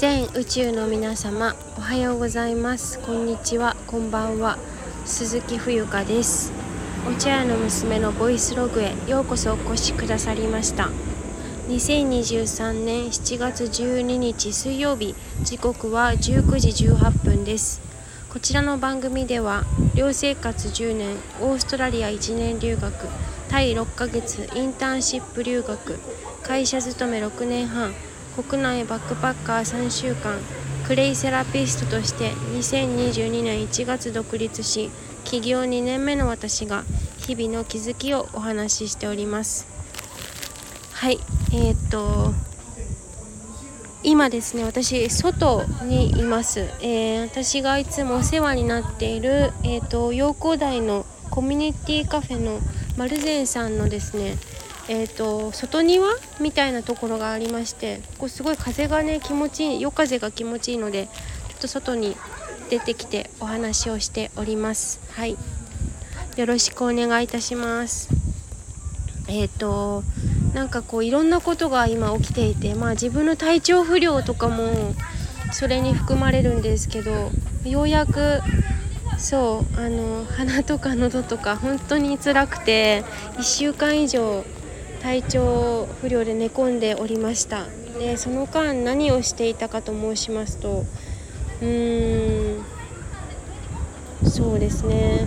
全宇宙の皆様おはようございます。こんにちは。こんばんは。鈴木冬香です。お茶屋の娘のボイスログへようこそお越しくださりました。2023年7月12日水曜日時刻は19時18分です。こちらの番組では寮生活10年オーストラリア1年留学タイ6ヶ月インターンシップ留学会社勤め6年半国内バックパッカー3週間クレイセラピストとして2022年1月独立し起業2年目の私が日々の気づきをお話ししております。はいえー、っと今ですね私外にいます、えー、私がいつもお世話になっている、えーと、陽光台のコミュニティカフェのマルゼンさんのですねえーと、外庭みたいなところがありましてここすごい風がね気持ちいい夜風が気持ちいいのでちょっと外に出てきてお話をしております。はい。よろしくお願いいたします。えっ、ー、となんかこういろんなことが今起きていてまあ自分の体調不良とかもそれに含まれるんですけどようやくそうあの鼻とか喉とか本当に辛くて1週間以上体調不良で寝込んでおりました。でその間何をしていたかと申しますとうーんそうですね。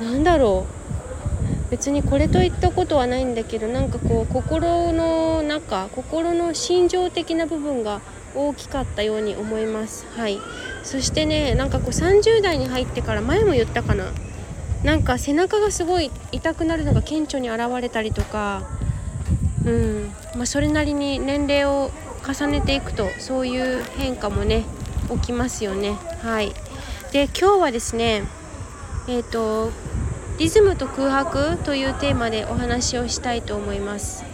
何だろう。別にこれといったことはないんだけどなんかこう心の中心の心情的な部分が大きかったように思います。はい。そしてねなんかこう30代に入ってから前も言ったかな。なんか背中がすごい痛くなるのが顕著に現れたりとかうんまあ、それなりに年齢を重ねていくとそういう変化もね起きますよね。はい。で今日はですねえっ、ー、とリズムと空白というテーマでお話をしたいと思います。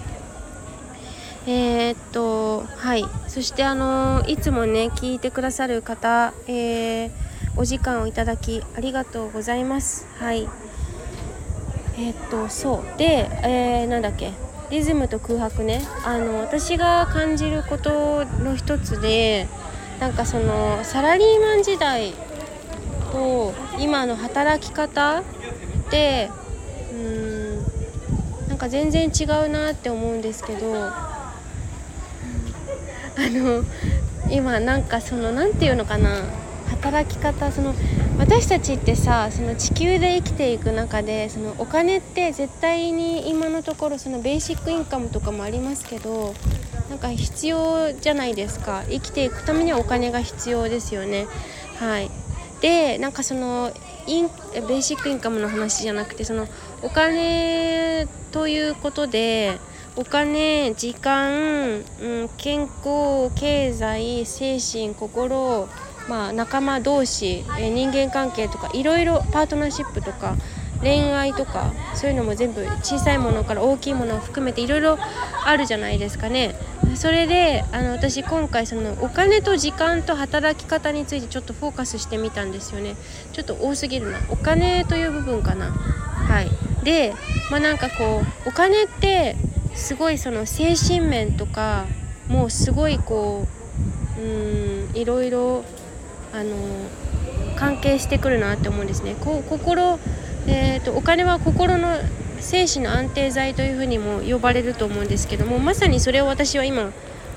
えー、っとはい。そしてあのいつもね聞いてくださる方、えー、お時間をいただきありがとうございます。はい。えー、っとそう。で、えー、なんだっけ。リズムと空白ね。あの私が感じることの一つでなんかそのサラリーマン時代と今の働き方ってうんなんか全然違うなって思うんですけどあの今なんかその何て言うのかな。働き方その私たちってさその地球で生きていく中でそのお金って絶対に今のところそのベーシックインカムとかもありますけどなんか必要じゃないですか。生きていくためにはお金が必要ですよね。はい。でなんかそのインベーシックインカムの話じゃなくてそのお金ということでお金時間、うん、健康経済精神心まあ、仲間同士、え人間関係とかいろいろパートナーシップとか恋愛とかそういうのも全部小さいものから大きいものを含めていろいろあるじゃないですかね。それであの私今回そのお金と時間と働き方についてちょっとフォーカスしてみたんですよね。ちょっと多すぎるな。お金という部分かな。はい。でまあなんかこうお金ってすごいその精神面とかもうすごいこううんいろいろあの関係してくるなって思うんですねこ心えーとお金は心の精神の安定剤というふうにも呼ばれると思うんですけどもまさにそれを私は今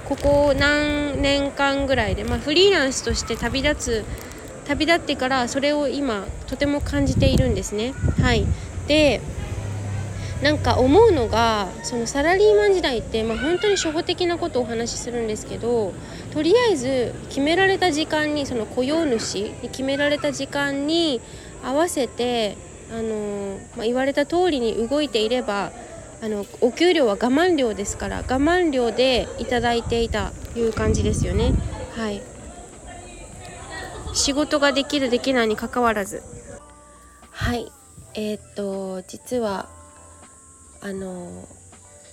ここ何年間ぐらいで、まあ、フリーランスとして旅立つ旅立ってからそれを今とても感じているんですね。はい、でなんか思うのがそのサラリーマン時代って、まあ、本当に初歩的なことをお話しするんですけどとりあえず決められた時間にその雇用主に決められた時間に合わせてあのまあ、言われた通りに動いていればあのお給料は我慢料ですから我慢料でいただいていたいう感じですよね。はい。仕事ができるできないにかかわらず。はい。えー、っと実はあの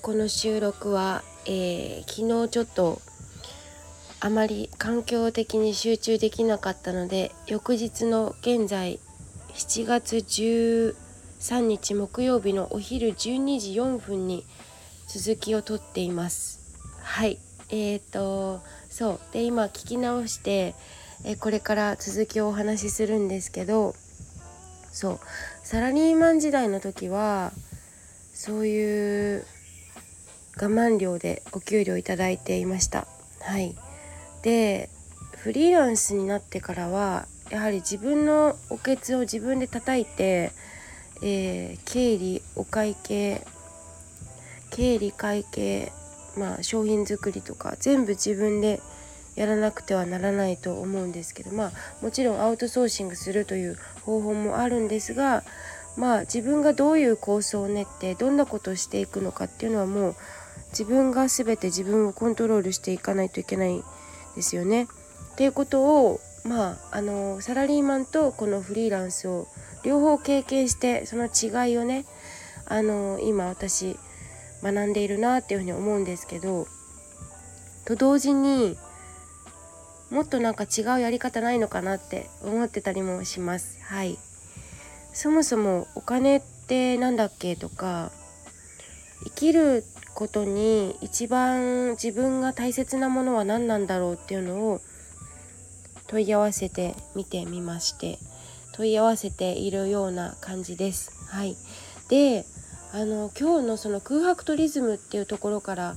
この収録は、えー、昨日ちょっとあまり環境的に集中できなかったので翌日の現在7月13日木曜日のお昼12時4分に続きを撮っています。はい。え、ー、とそう。で今聞き直して、えこれから続きをお話しするんですけどそう。サラリーマン時代の時はそういう我慢料でお給料いただいていました。はい。でフリーランスになってからはやはり自分のおけつを自分で叩いて、えー、経理お会計経理会計まあ商品作りとか全部自分でやらなくてはならないと思うんですけどまあもちろんアウトソーシングするという方法もあるんですがまあ自分がどういう構想を練ってどんなことをしていくのかっていうのはもう自分が全て自分をコントロールしていかないといけないですよね。っていうことをまああのサラリーマンとこのフリーランスを両方経験してその違いをねあの今私学んでいるなっていうふうに思うんですけどと同時にもっとなんか違うやり方ないのかなって思ってたりもしますはいそもそもお金って何だっけとか生きることに一番自分が大切なものは何なんだろうっていうのを問い合わせてみてみまして問い合わせているような感じです。はい、であの今日のその空白とリズムっていうところから、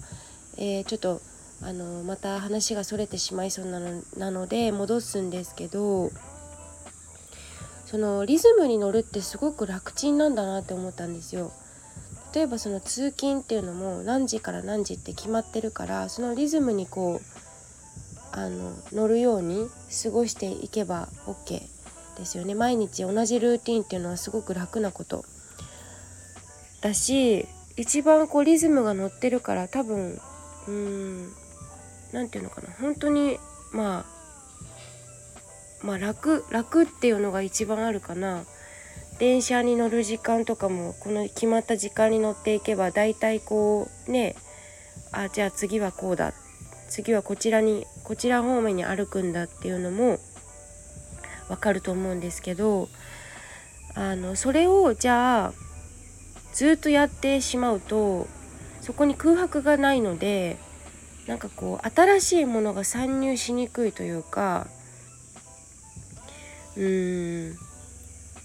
えー、ちょっとあのまた話がそれてしまいそうなのなので戻すんですけどそのリズムに乗るってすごく楽ちんなんだなって思ったんですよ。例えばその通勤っていうのも何時から何時って決まってるからそのリズムにこうあの乗るように過ごしていけば OK ですよね毎日同じルーティンっていうのはすごく楽なことだし一番こうリズムが乗ってるから多分うーん何て言うのかな本当にまあまあ楽楽っていうのが一番あるかな。電車に乗る時間とかもこの決まった時間に乗っていけば大体こうねあじゃあ次はこうだ。次はこちらにこちら方面に歩くんだっていうのもわかると思うんですけどあのそれをじゃあずっとやってしまうとそこに空白がないのでなんかこう新しいものが参入しにくいというかうーん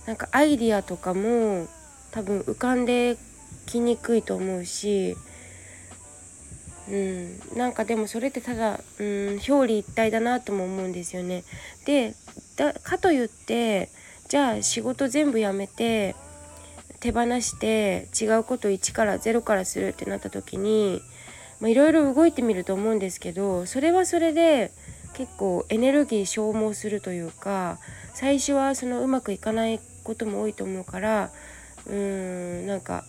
なんかアイディアとかも多分浮かんできにくいと思うしうんなんかでもそれってただうん表裏一体だなとも思うんですよね。でだかといってじゃあ仕事全部やめて手放して違うこと1から0からするってなった時にいろいろ動いてみると思うんですけどそれはそれで結構エネルギー消耗するというか最初はそのうまくいかないことも多いと思うからうーんなんか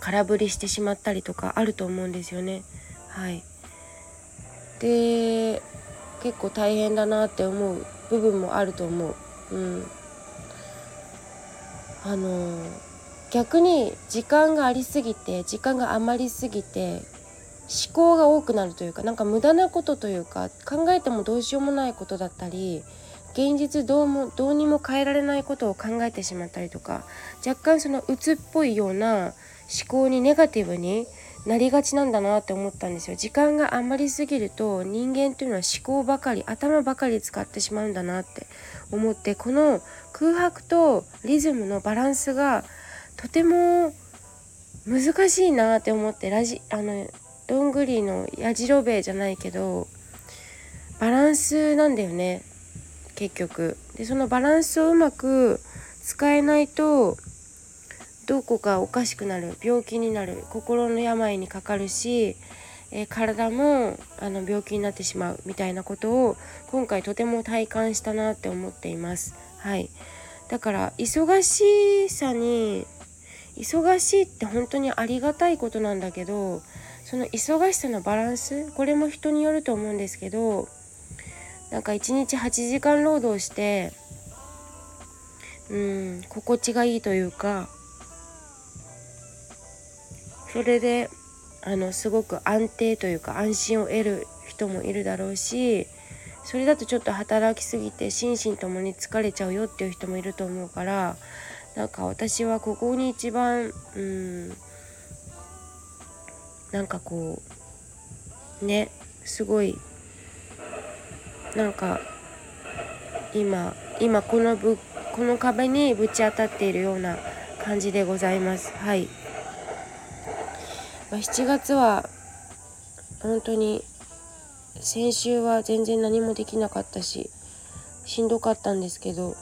空振りしてしまったりとかあると思うんですよね。はい、で結構大変だなって思う部分もあると思う。うん、あの逆に時間がありすぎて時間が余りすぎて思考が多くなるというかなんか無駄なことというか考えてもどうしようもないことだったり現実どうもどうにも変えられないことを考えてしまったりとか若干その鬱っぽいような思考にネガティブになりがちなんだなって思ったんですよ。時間があまりすぎると人間っていうのは思考ばかり頭ばかり使ってしまうんだなって思ってこの空白とリズムのバランスがとても難しいなって思ってラジあのどんぐりのやじろべえじゃないけどバランスなんだよね結局でそのバランスをうまく使えないとどこかおかしくなる病気になる心の病にかかるし、えー、体もあの病気になってしまうみたいなことを今回とても体感したなって思っています。はい、だから忙しさに忙しいって本当にありがたいことなんだけどその忙しさのバランスこれも人によると思うんですけどなんか1日8時間労働してうん心地がいいというかそれであのすごく安定というか安心を得る人もいるだろうしそれだとちょっと働きすぎて心身ともに疲れちゃうよっていう人もいると思うからなんか私はここに一番うんなんかこうねすごいなんか今今このぶこの壁にぶち当たっているような感じでございます。はい、まあ、7月は本当に先週は全然何もできなかったししんどかったんですけど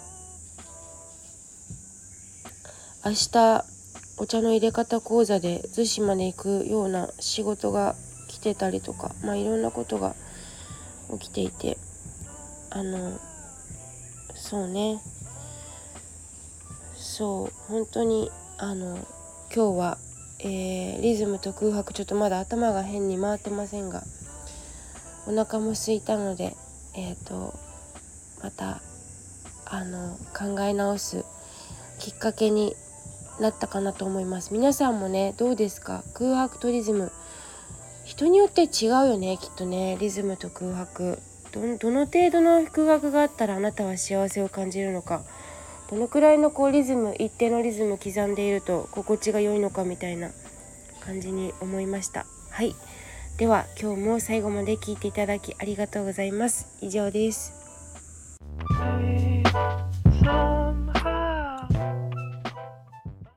明日お茶の入れ方講座で逗子まで行くような仕事が来てたりとかまあいろんなことが起きていてあのそうね。そう本当にあの今日は、えー、リズムと空白ちょっとまだ頭が変に回ってませんがお腹も空いたのでえっ、ー、とまたあの考え直すきっかけになったかなと思います。皆さんもねどうですか？空白とリズム。人によって違うよねきっとね。リズムと空白。どの程度の空白があったらあなたは幸せを感じるのか。どのくらいのこうリズム一定のリズム刻んでいると心地が良いのかみたいな感じに思いました。はい。では今日も最後まで聞いていただきありがとうございます。以上です。